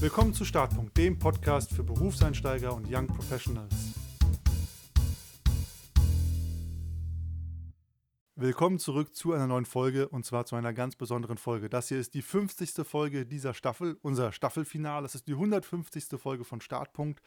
Willkommen zu Startpunkt, dem Podcast für Berufseinsteiger und Young Professionals. Willkommen zurück zu einer neuen Folge und zwar zu einer ganz besonderen Folge. Das hier ist die 50. Folge dieser Staffel, unser Staffelfinale. Das ist die 150. Folge von Startpunkt.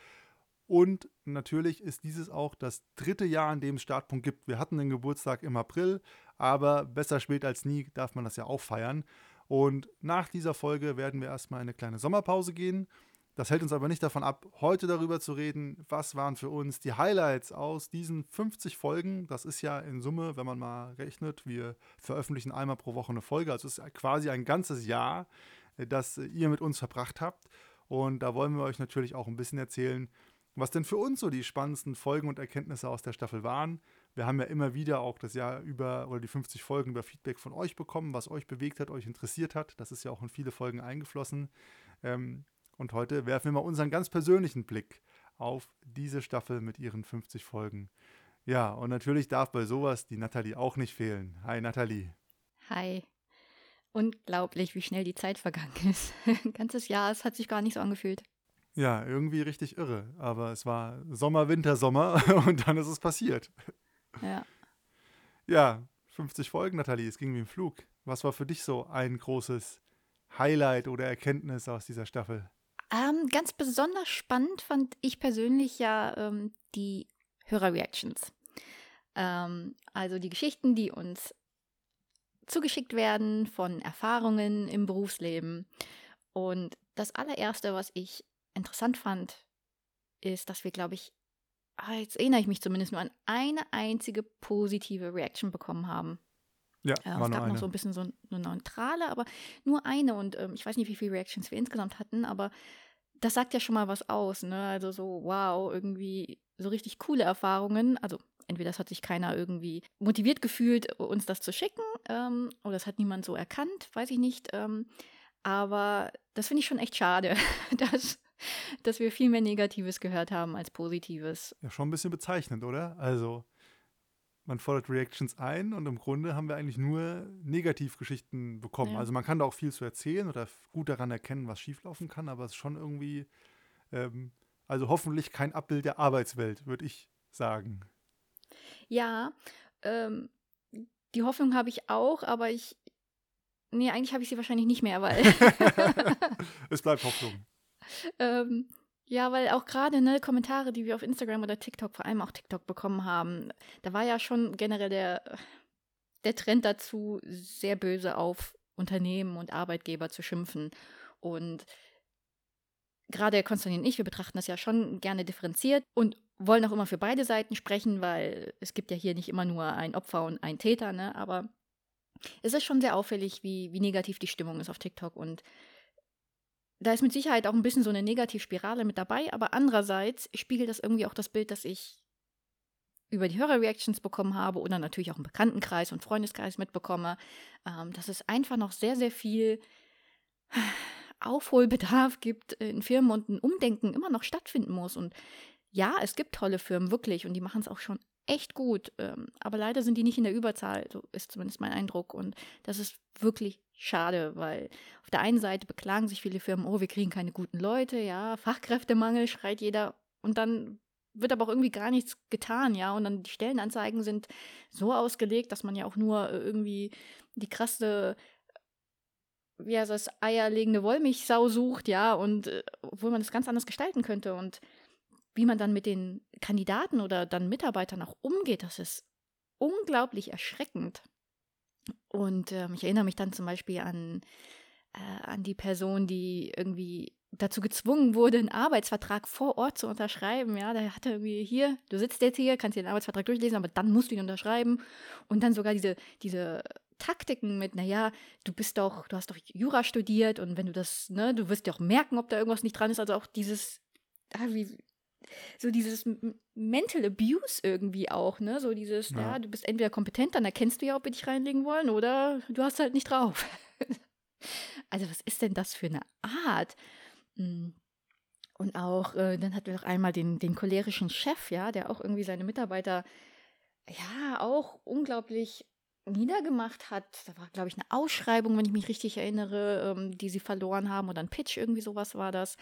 Und natürlich ist dieses auch das dritte Jahr, an dem es Startpunkt gibt. Wir hatten den Geburtstag im April, aber besser spät als nie darf man das ja auch feiern. Und nach dieser Folge werden wir erstmal eine kleine Sommerpause gehen. Das hält uns aber nicht davon ab, heute darüber zu reden, was waren für uns die Highlights aus diesen 50 Folgen. Das ist ja in Summe, wenn man mal rechnet, wir veröffentlichen einmal pro Woche eine Folge. Also es ist quasi ein ganzes Jahr, äh, das ihr mit uns verbracht habt. Und da wollen wir euch natürlich auch ein bisschen erzählen, was denn für uns so die spannendsten Folgen und Erkenntnisse aus der Staffel waren. Wir haben ja immer wieder auch das Jahr über oder die 50 Folgen über Feedback von euch bekommen, was euch bewegt hat, euch interessiert hat. Das ist ja auch in viele Folgen eingeflossen. Ähm, und heute werfen wir mal unseren ganz persönlichen Blick auf diese Staffel mit ihren 50 Folgen. Ja, und natürlich darf bei sowas die Nathalie auch nicht fehlen. Hi Nathalie. Hi. Unglaublich, wie schnell die Zeit vergangen ist. Ein ganzes Jahr, es hat sich gar nicht so angefühlt. Ja, irgendwie richtig irre. Aber es war Sommer, Winter, Sommer und dann ist es passiert. Ja. Ja, 50 Folgen, Nathalie, es ging wie im Flug. Was war für dich so ein großes Highlight oder Erkenntnis aus dieser Staffel? Ähm, ganz besonders spannend fand ich persönlich ja ähm, die Hörerreactions. Ähm, also die Geschichten, die uns zugeschickt werden von Erfahrungen im Berufsleben. Und das allererste, was ich interessant fand, ist, dass wir, glaube ich, jetzt erinnere ich mich zumindest nur an eine einzige positive Reaction bekommen haben. Ja, äh, es gab noch so ein bisschen so eine neutrale, aber nur eine. Und ähm, ich weiß nicht, wie viele Reactions wir insgesamt hatten, aber das sagt ja schon mal was aus. Ne? Also so, wow, irgendwie so richtig coole Erfahrungen. Also entweder das hat sich keiner irgendwie motiviert gefühlt, uns das zu schicken, ähm, oder das hat niemand so erkannt, weiß ich nicht. Ähm, aber das finde ich schon echt schade, dass dass wir viel mehr Negatives gehört haben als Positives. Ja, schon ein bisschen bezeichnend, oder? Also, man fordert Reactions ein und im Grunde haben wir eigentlich nur Negativgeschichten bekommen. Ja. Also man kann da auch viel zu erzählen oder gut daran erkennen, was schieflaufen kann, aber es ist schon irgendwie, ähm, also hoffentlich kein Abbild der Arbeitswelt, würde ich sagen. Ja, ähm, die Hoffnung habe ich auch, aber ich. Nee, eigentlich habe ich sie wahrscheinlich nicht mehr, weil. es bleibt Hoffnung. Ähm, ja, weil auch gerade ne, Kommentare, die wir auf Instagram oder TikTok, vor allem auch TikTok bekommen haben, da war ja schon generell der, der Trend dazu, sehr böse auf Unternehmen und Arbeitgeber zu schimpfen. Und gerade Konstantin und ich, wir betrachten das ja schon gerne differenziert und wollen auch immer für beide Seiten sprechen, weil es gibt ja hier nicht immer nur ein Opfer und ein Täter, ne? Aber es ist schon sehr auffällig, wie, wie negativ die Stimmung ist auf TikTok und da ist mit Sicherheit auch ein bisschen so eine Negativspirale mit dabei, aber andererseits spiegelt das irgendwie auch das Bild, das ich über die Hörerreactions bekommen habe oder natürlich auch im Bekanntenkreis und Freundeskreis mitbekomme, ähm, dass es einfach noch sehr, sehr viel Aufholbedarf gibt in Firmen und ein Umdenken immer noch stattfinden muss. Und ja, es gibt tolle Firmen, wirklich, und die machen es auch schon echt gut. Ähm, aber leider sind die nicht in der Überzahl, so ist zumindest mein Eindruck. Und das ist wirklich schade, weil auf der einen Seite beklagen sich viele Firmen, oh, wir kriegen keine guten Leute, ja, Fachkräftemangel, schreit jeder. Und dann wird aber auch irgendwie gar nichts getan, ja. Und dann die Stellenanzeigen sind so ausgelegt, dass man ja auch nur äh, irgendwie die krasse, wie heißt das, eierlegende Wollmilchsau sucht, ja, und äh, obwohl man das ganz anders gestalten könnte. Und wie man dann mit den Kandidaten oder dann Mitarbeitern auch umgeht, das ist unglaublich erschreckend. Und ähm, ich erinnere mich dann zum Beispiel an, äh, an die Person, die irgendwie dazu gezwungen wurde, einen Arbeitsvertrag vor Ort zu unterschreiben. Ja, da hatte irgendwie hier, du sitzt jetzt hier, kannst dir den Arbeitsvertrag durchlesen, aber dann musst du ihn unterschreiben. Und dann sogar diese, diese Taktiken mit, naja, du bist doch, du hast doch Jura studiert und wenn du das, ne, du wirst ja auch merken, ob da irgendwas nicht dran ist. Also auch dieses, ah, wie, so dieses Mental Abuse irgendwie auch, ne? So dieses, ja. ja, du bist entweder kompetent, dann erkennst du ja, ob wir dich reinlegen wollen, oder du hast halt nicht drauf. also, was ist denn das für eine Art? Hm. Und auch, äh, dann hatten wir noch einmal den, den cholerischen Chef, ja, der auch irgendwie seine Mitarbeiter, ja, auch unglaublich niedergemacht hat. Da war, glaube ich, eine Ausschreibung, wenn ich mich richtig erinnere, ähm, die sie verloren haben oder ein Pitch, irgendwie sowas war das.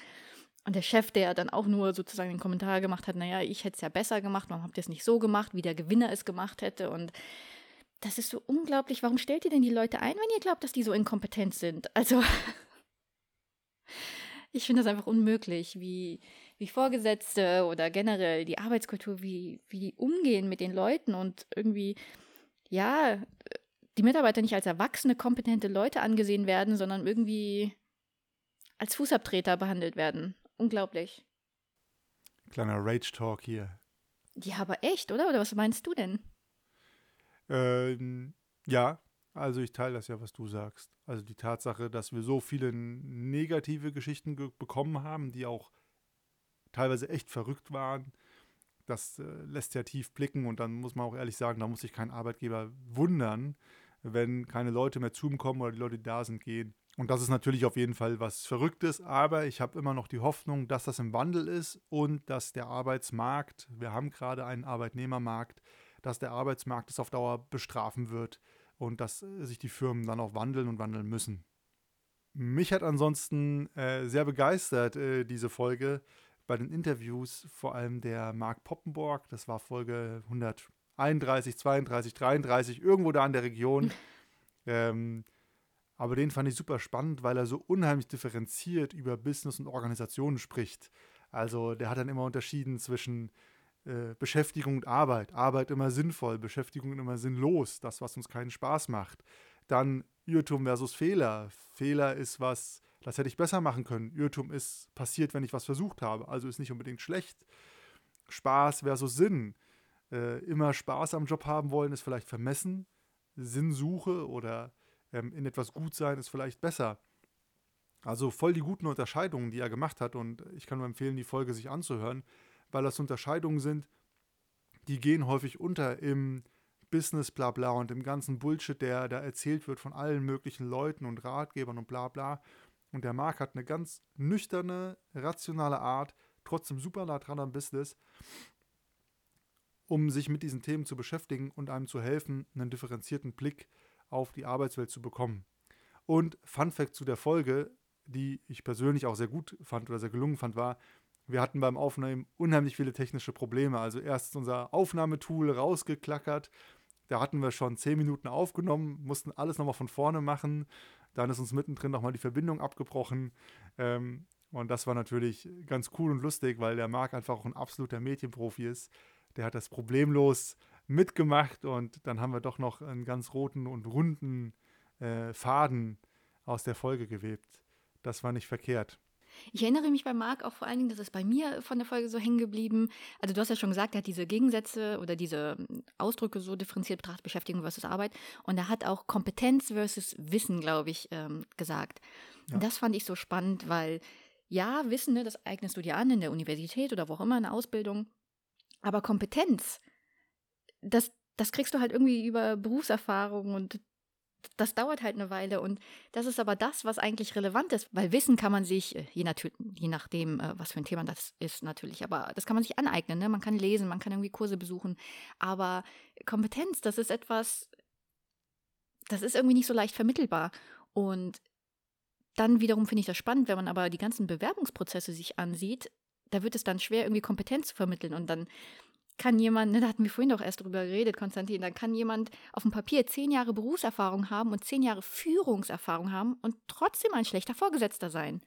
Und der Chef, der dann auch nur sozusagen den Kommentar gemacht hat, naja, ich hätte es ja besser gemacht, warum habt ihr es nicht so gemacht, wie der Gewinner es gemacht hätte. Und das ist so unglaublich. Warum stellt ihr denn die Leute ein, wenn ihr glaubt, dass die so inkompetent sind? Also, ich finde das einfach unmöglich, wie, wie Vorgesetzte oder generell die Arbeitskultur, wie, wie die umgehen mit den Leuten und irgendwie, ja, die Mitarbeiter nicht als erwachsene, kompetente Leute angesehen werden, sondern irgendwie als Fußabtreter behandelt werden. Unglaublich. Kleiner Rage-Talk hier. Ja, aber echt, oder? Oder was meinst du denn? Ähm, ja, also ich teile das ja, was du sagst. Also die Tatsache, dass wir so viele negative Geschichten bekommen haben, die auch teilweise echt verrückt waren, das äh, lässt ja tief blicken und dann muss man auch ehrlich sagen, da muss sich kein Arbeitgeber wundern, wenn keine Leute mehr zu ihm kommen oder die Leute, die da sind, gehen. Und das ist natürlich auf jeden Fall was Verrücktes, aber ich habe immer noch die Hoffnung, dass das im Wandel ist und dass der Arbeitsmarkt, wir haben gerade einen Arbeitnehmermarkt, dass der Arbeitsmarkt es auf Dauer bestrafen wird und dass äh, sich die Firmen dann auch wandeln und wandeln müssen. Mich hat ansonsten äh, sehr begeistert äh, diese Folge bei den Interviews, vor allem der Marc Poppenborg, das war Folge 131, 32, 33, irgendwo da in der Region. ähm, aber den fand ich super spannend, weil er so unheimlich differenziert über Business und Organisationen spricht. Also der hat dann immer unterschieden zwischen äh, Beschäftigung und Arbeit. Arbeit immer sinnvoll, Beschäftigung immer sinnlos, das, was uns keinen Spaß macht. Dann Irrtum versus Fehler. Fehler ist was, das hätte ich besser machen können. Irrtum ist passiert, wenn ich was versucht habe, also ist nicht unbedingt schlecht. Spaß versus Sinn. Äh, immer Spaß am Job haben wollen, ist vielleicht vermessen. Sinnsuche oder ähm, in etwas gut sein ist vielleicht besser. Also voll die guten Unterscheidungen, die er gemacht hat und ich kann nur empfehlen, die Folge sich anzuhören weil das Unterscheidungen sind, die gehen häufig unter im Business bla bla und im ganzen Bullshit, der da erzählt wird von allen möglichen Leuten und Ratgebern und bla bla. Und der Marc hat eine ganz nüchterne, rationale Art, trotzdem super nah dran am Business, um sich mit diesen Themen zu beschäftigen und einem zu helfen, einen differenzierten Blick auf die Arbeitswelt zu bekommen. Und Fun Fact zu der Folge, die ich persönlich auch sehr gut fand oder sehr gelungen fand, war, wir hatten beim Aufnehmen unheimlich viele technische Probleme. Also erst unser Aufnahmetool rausgeklackert. Da hatten wir schon zehn Minuten aufgenommen, mussten alles nochmal von vorne machen. Dann ist uns mittendrin nochmal die Verbindung abgebrochen. Ähm, und das war natürlich ganz cool und lustig, weil der Marc einfach auch ein absoluter Mädchenprofi ist. Der hat das problemlos mitgemacht und dann haben wir doch noch einen ganz roten und runden äh, Faden aus der Folge gewebt. Das war nicht verkehrt. Ich erinnere mich bei Marc auch vor allen Dingen, das ist bei mir von der Folge so hängen geblieben. Also du hast ja schon gesagt, er hat diese Gegensätze oder diese hm, Ausdrücke so differenziert betrachtet, Beschäftigung versus Arbeit. Und er hat auch Kompetenz versus Wissen, glaube ich, ähm, gesagt. Ja. Und das fand ich so spannend, weil ja, Wissen, ne, das eignest du dir an in der Universität oder wo auch immer in der Ausbildung. Aber Kompetenz, das, das kriegst du halt irgendwie über Berufserfahrung und das dauert halt eine Weile. Und das ist aber das, was eigentlich relevant ist, weil Wissen kann man sich, äh, je, je nachdem, äh, was für ein Thema das ist natürlich, aber das kann man sich aneignen, ne? man kann lesen, man kann irgendwie Kurse besuchen, aber Kompetenz, das ist etwas, das ist irgendwie nicht so leicht vermittelbar. Und dann wiederum finde ich das spannend, wenn man aber die ganzen Bewerbungsprozesse sich ansieht, da wird es dann schwer, irgendwie Kompetenz zu vermitteln. Und dann kann jemand, ne, da hatten wir vorhin doch erst drüber geredet, Konstantin, dann kann jemand auf dem Papier zehn Jahre Berufserfahrung haben und zehn Jahre Führungserfahrung haben und trotzdem ein schlechter Vorgesetzter sein.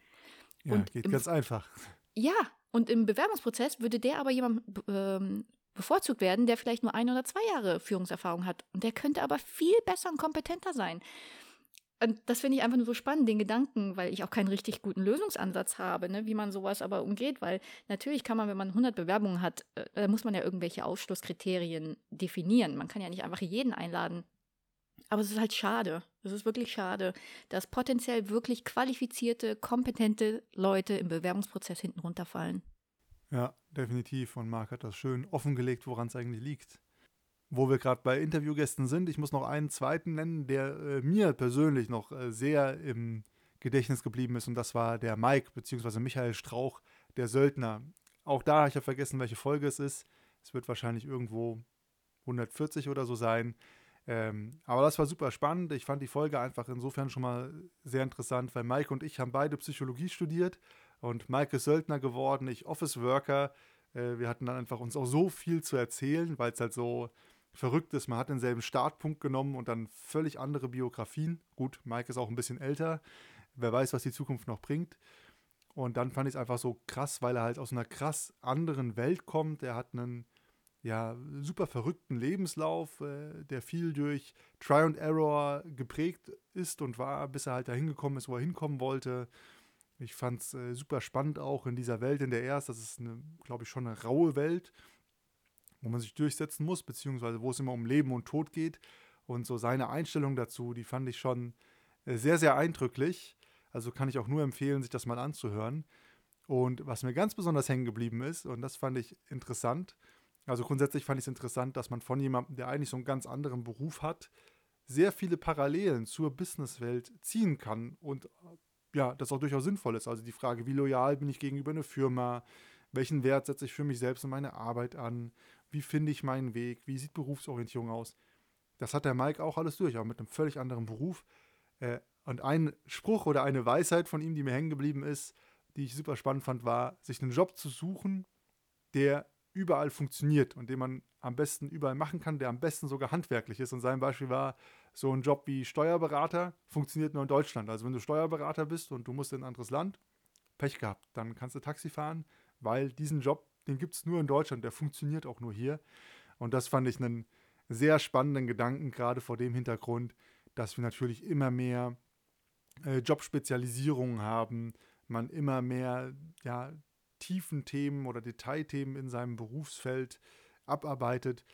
Ja, und geht im, ganz einfach. Ja, und im Bewerbungsprozess würde der aber jemand ähm, bevorzugt werden, der vielleicht nur ein oder zwei Jahre Führungserfahrung hat. Und der könnte aber viel besser und kompetenter sein. Und das finde ich einfach nur so spannend, den Gedanken, weil ich auch keinen richtig guten Lösungsansatz habe, ne, wie man sowas aber umgeht, weil natürlich kann man, wenn man 100 Bewerbungen hat, äh, da muss man ja irgendwelche Ausschlusskriterien definieren. Man kann ja nicht einfach jeden einladen. Aber es ist halt schade. Es ist wirklich schade, dass potenziell wirklich qualifizierte, kompetente Leute im Bewerbungsprozess hinten runterfallen. Ja, definitiv. Und Marc hat das schön offengelegt, woran es eigentlich liegt wo wir gerade bei Interviewgästen sind, ich muss noch einen zweiten nennen, der äh, mir persönlich noch äh, sehr im Gedächtnis geblieben ist und das war der Mike bzw. Michael Strauch, der Söldner. Auch da habe ich ja vergessen, welche Folge es ist. Es wird wahrscheinlich irgendwo 140 oder so sein. Ähm, aber das war super spannend. Ich fand die Folge einfach insofern schon mal sehr interessant, weil Mike und ich haben beide Psychologie studiert und Mike ist Söldner geworden, ich Office Worker. Äh, wir hatten dann einfach uns auch so viel zu erzählen, weil es halt so verrückt ist. Man hat denselben Startpunkt genommen und dann völlig andere Biografien. Gut, Mike ist auch ein bisschen älter. Wer weiß, was die Zukunft noch bringt. Und dann fand ich es einfach so krass, weil er halt aus einer krass anderen Welt kommt. Er hat einen ja, super verrückten Lebenslauf, äh, der viel durch Try and Error geprägt ist und war, bis er halt dahin gekommen ist, wo er hinkommen wollte. Ich fand es äh, super spannend auch in dieser Welt, in der er ist. Das ist, glaube ich, schon eine raue Welt, wo man sich durchsetzen muss, beziehungsweise wo es immer um Leben und Tod geht. Und so seine Einstellung dazu, die fand ich schon äh, sehr, sehr eindrücklich. Also kann ich auch nur empfehlen, sich das mal anzuhören. Und was mir ganz besonders hängen geblieben ist, und das fand ich interessant, also grundsätzlich fand ich es interessant, dass man von jemandem, der eigentlich so einen ganz anderen Beruf hat, sehr viele Parallelen zur Businesswelt ziehen kann und ja, das auch durchaus sinnvoll ist. Also die Frage, wie loyal bin ich gegenüber einer Firma, welchen Wert setze ich für mich selbst und meine Arbeit an, wie finde ich meinen Weg, wie sieht Berufsorientierung aus. Das hat der Mike auch alles durch, aber mit einem völlig anderen Beruf. Äh, und ein Spruch oder eine Weisheit von ihm, die mir hängen geblieben ist, die ich super spannend fand, war, sich einen Job zu suchen, der überall funktioniert und den man am besten überall machen kann, der am besten sogar handwerklich ist. Und sein Beispiel war, so ein Job wie Steuerberater funktioniert nur in Deutschland. Also wenn du Steuerberater bist und du musst in ein anderes Land, Pech gehabt, dann kannst du Taxi fahren, weil diesen Job, den gibt es nur in Deutschland, der funktioniert auch nur hier. Und das fand ich einen sehr spannenden Gedanken, gerade vor dem Hintergrund, dass wir natürlich immer mehr äh, Jobspezialisierungen haben, man immer mehr ja, tiefen Themen oder Detailthemen in seinem Berufsfeld abarbeitet.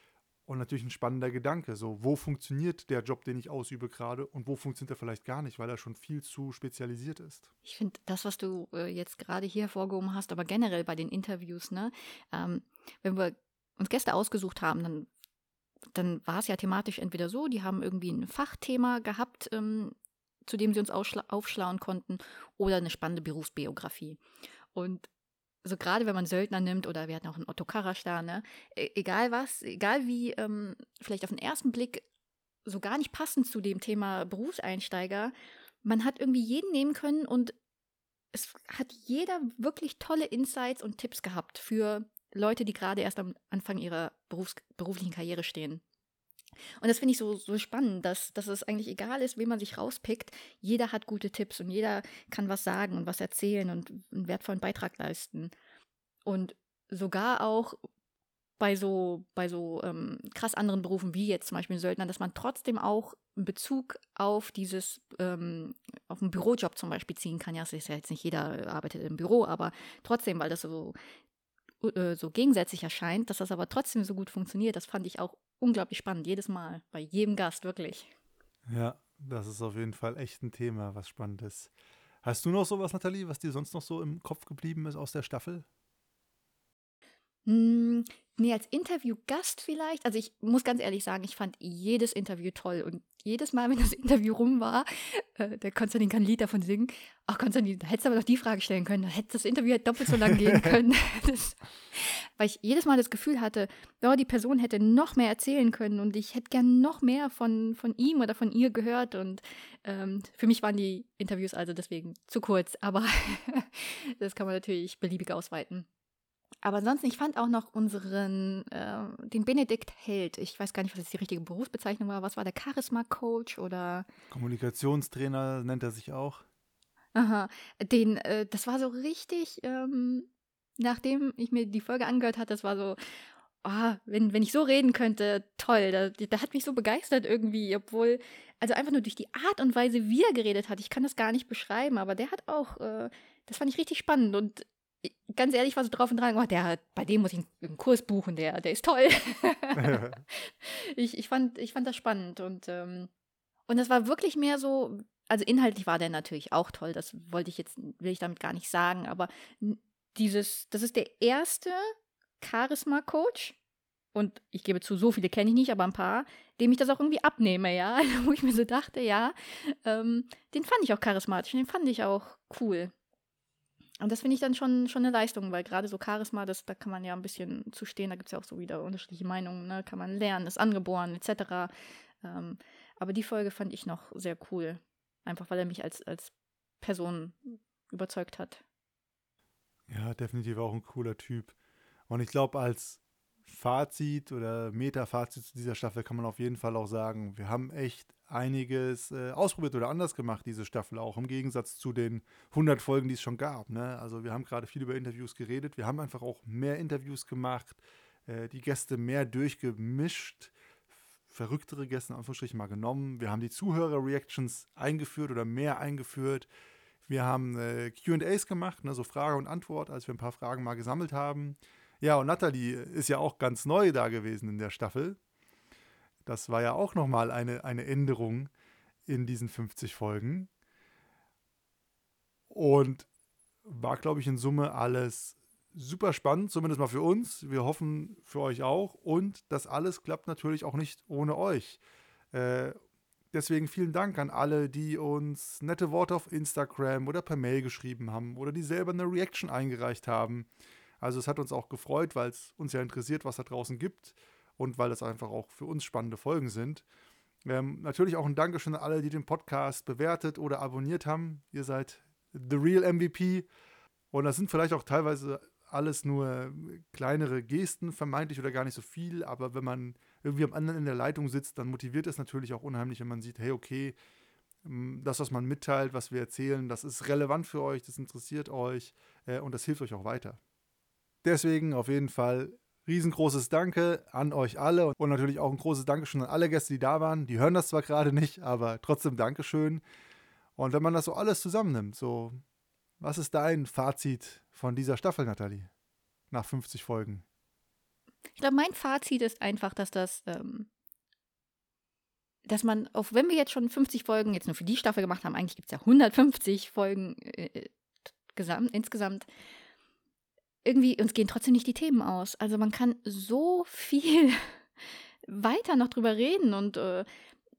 Und natürlich ein spannender Gedanke, so wo funktioniert der Job, den ich ausübe gerade und wo funktioniert er vielleicht gar nicht, weil er schon viel zu spezialisiert ist. Ich finde das, was du äh, jetzt gerade hier hervorgehoben hast, aber generell bei den Interviews, ne, ähm, wenn wir uns Gäste ausgesucht haben, dann, dann war es ja thematisch entweder so, die haben irgendwie ein Fachthema gehabt, ähm, zu dem sie uns aufschlauen konnten, oder eine spannende Berufsbiografie. Und also gerade wenn man Söldner nimmt oder wir hatten auch einen Otto Karasch da, ne? E egal was, egal wie ähm, vielleicht auf den ersten Blick so gar nicht passend zu dem Thema Berufseinsteiger, man hat irgendwie jeden nehmen können und es hat jeder wirklich tolle Insights und Tipps gehabt für Leute, die gerade erst am Anfang ihrer Berufs beruflichen Karriere stehen. Und das finde ich so, so spannend, dass, dass es eigentlich egal ist, wen man sich rauspickt. Jeder hat gute Tipps und jeder kann was sagen und was erzählen und einen wertvollen Beitrag leisten. Und sogar auch bei so, bei so ähm, krass anderen Berufen wie jetzt zum Beispiel Söldner, dass man trotzdem auch einen Bezug auf dieses, ähm, auf einen Bürojob zum Beispiel ziehen kann. Ja, es ist ja jetzt nicht jeder arbeitet im Büro, aber trotzdem, weil das so, äh, so gegensätzlich erscheint, dass das aber trotzdem so gut funktioniert, das fand ich auch unglaublich spannend, jedes Mal, bei jedem Gast, wirklich. Ja, das ist auf jeden Fall echt ein Thema, was spannend ist. Hast du noch sowas, Nathalie, was dir sonst noch so im Kopf geblieben ist aus der Staffel? Nee, als Interviewgast vielleicht. Also ich muss ganz ehrlich sagen, ich fand jedes Interview toll. Und jedes Mal, wenn das Interview rum war, äh, der Konstantin kann ein Lied davon singen. Ach, Konstantin, da hättest du aber noch die Frage stellen können. Da hätte das Interview halt doppelt so lang gehen können. das, weil ich jedes Mal das Gefühl hatte, oh, die Person hätte noch mehr erzählen können und ich hätte gern noch mehr von, von ihm oder von ihr gehört. Und ähm, für mich waren die Interviews also deswegen zu kurz. Aber das kann man natürlich beliebig ausweiten. Aber ansonsten, ich fand auch noch unseren, äh, den Benedikt Held. Ich weiß gar nicht, was jetzt die richtige Berufsbezeichnung war. Was war der Charisma-Coach oder? Kommunikationstrainer nennt er sich auch. Aha, den, äh, das war so richtig, ähm, nachdem ich mir die Folge angehört hatte, das war so, oh, wenn, wenn ich so reden könnte, toll. Da, da hat mich so begeistert irgendwie, obwohl, also einfach nur durch die Art und Weise, wie er geredet hat, ich kann das gar nicht beschreiben, aber der hat auch, äh, das fand ich richtig spannend und ganz ehrlich war so drauf und dran, oh, der, bei dem muss ich einen Kurs buchen, der, der ist toll. ich, ich, fand, ich fand das spannend und, ähm, und das war wirklich mehr so, also inhaltlich war der natürlich auch toll, das wollte ich jetzt, will ich damit gar nicht sagen, aber dieses, das ist der erste Charisma-Coach, und ich gebe zu, so viele kenne ich nicht, aber ein paar, dem ich das auch irgendwie abnehme, ja. Wo ich mir so dachte, ja, ähm, den fand ich auch charismatisch, den fand ich auch cool. Und das finde ich dann schon, schon eine Leistung, weil gerade so Charisma, das, da kann man ja ein bisschen zu stehen, da gibt es ja auch so wieder unterschiedliche Meinungen, ne? kann man lernen, ist angeboren, etc. Ähm, aber die Folge fand ich noch sehr cool. Einfach weil er mich als, als Person überzeugt hat. Ja, definitiv auch ein cooler Typ. Und ich glaube, als Fazit oder Meta-Fazit zu dieser Staffel kann man auf jeden Fall auch sagen, wir haben echt einiges äh, ausprobiert oder anders gemacht, diese Staffel auch, im Gegensatz zu den 100 Folgen, die es schon gab. Ne? Also wir haben gerade viel über Interviews geredet, wir haben einfach auch mehr Interviews gemacht, äh, die Gäste mehr durchgemischt, verrücktere Gäste in Anführungsstrichen mal genommen. Wir haben die Zuhörer-Reactions eingeführt oder mehr eingeführt. Wir haben äh, QAs gemacht, ne, so Frage und Antwort, als wir ein paar Fragen mal gesammelt haben. Ja, und Nathalie ist ja auch ganz neu da gewesen in der Staffel. Das war ja auch nochmal eine, eine Änderung in diesen 50 Folgen. Und war, glaube ich, in Summe alles super spannend, zumindest mal für uns. Wir hoffen für euch auch. Und das alles klappt natürlich auch nicht ohne euch. Äh, deswegen vielen Dank an alle, die uns nette Worte auf Instagram oder per Mail geschrieben haben oder die selber eine Reaction eingereicht haben. Also es hat uns auch gefreut, weil es uns ja interessiert, was da draußen gibt und weil es einfach auch für uns spannende Folgen sind. Ähm, natürlich auch ein Dankeschön an alle, die den Podcast bewertet oder abonniert haben. Ihr seid the real MVP. Und das sind vielleicht auch teilweise alles nur kleinere Gesten, vermeintlich oder gar nicht so viel. Aber wenn man irgendwie am anderen in der Leitung sitzt, dann motiviert es natürlich auch unheimlich, wenn man sieht, hey, okay, das, was man mitteilt, was wir erzählen, das ist relevant für euch, das interessiert euch äh, und das hilft euch auch weiter. Deswegen auf jeden Fall riesengroßes Danke an euch alle und natürlich auch ein großes Dankeschön an alle Gäste, die da waren. Die hören das zwar gerade nicht, aber trotzdem Dankeschön. Und wenn man das so alles zusammennimmt, so, was ist dein Fazit von dieser Staffel, Nathalie? Nach 50 Folgen. Ich glaube, mein Fazit ist einfach, dass das, ähm, dass man, auch wenn wir jetzt schon 50 Folgen jetzt nur für die Staffel gemacht haben, eigentlich gibt es ja 150 Folgen äh, äh, gesamt, insgesamt, irgendwie, uns gehen trotzdem nicht die Themen aus. Also man kann so viel weiter noch drüber reden und äh,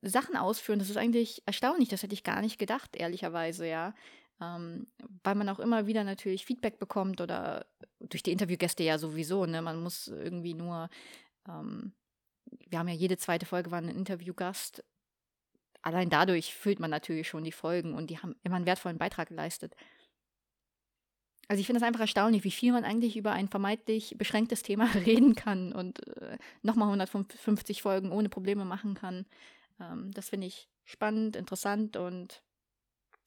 Sachen ausführen. Das ist eigentlich erstaunlich. Das hätte ich gar nicht gedacht, ehrlicherweise, ja. Ähm, weil man auch immer wieder natürlich Feedback bekommt oder durch die Interviewgäste ja sowieso. Ne? Man muss irgendwie nur, ähm, wir haben ja jede zweite Folge war ein Interviewgast. Allein dadurch füllt man natürlich schon die Folgen und die haben immer einen wertvollen Beitrag geleistet. Also ich finde es einfach erstaunlich, wie viel man eigentlich über ein vermeintlich beschränktes Thema reden kann und äh, nochmal 150 Folgen ohne Probleme machen kann. Ähm, das finde ich spannend, interessant und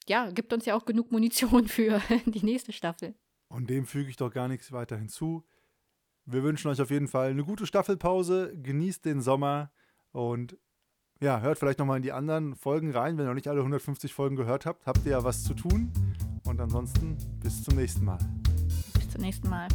ja, gibt uns ja auch genug Munition für die nächste Staffel. Und dem füge ich doch gar nichts weiter hinzu. Wir wünschen euch auf jeden Fall eine gute Staffelpause, genießt den Sommer und ja, hört vielleicht nochmal in die anderen Folgen rein. Wenn ihr noch nicht alle 150 Folgen gehört habt, habt ihr ja was zu tun. Und ansonsten bis zum nächsten Mal. Bis zum nächsten Mal.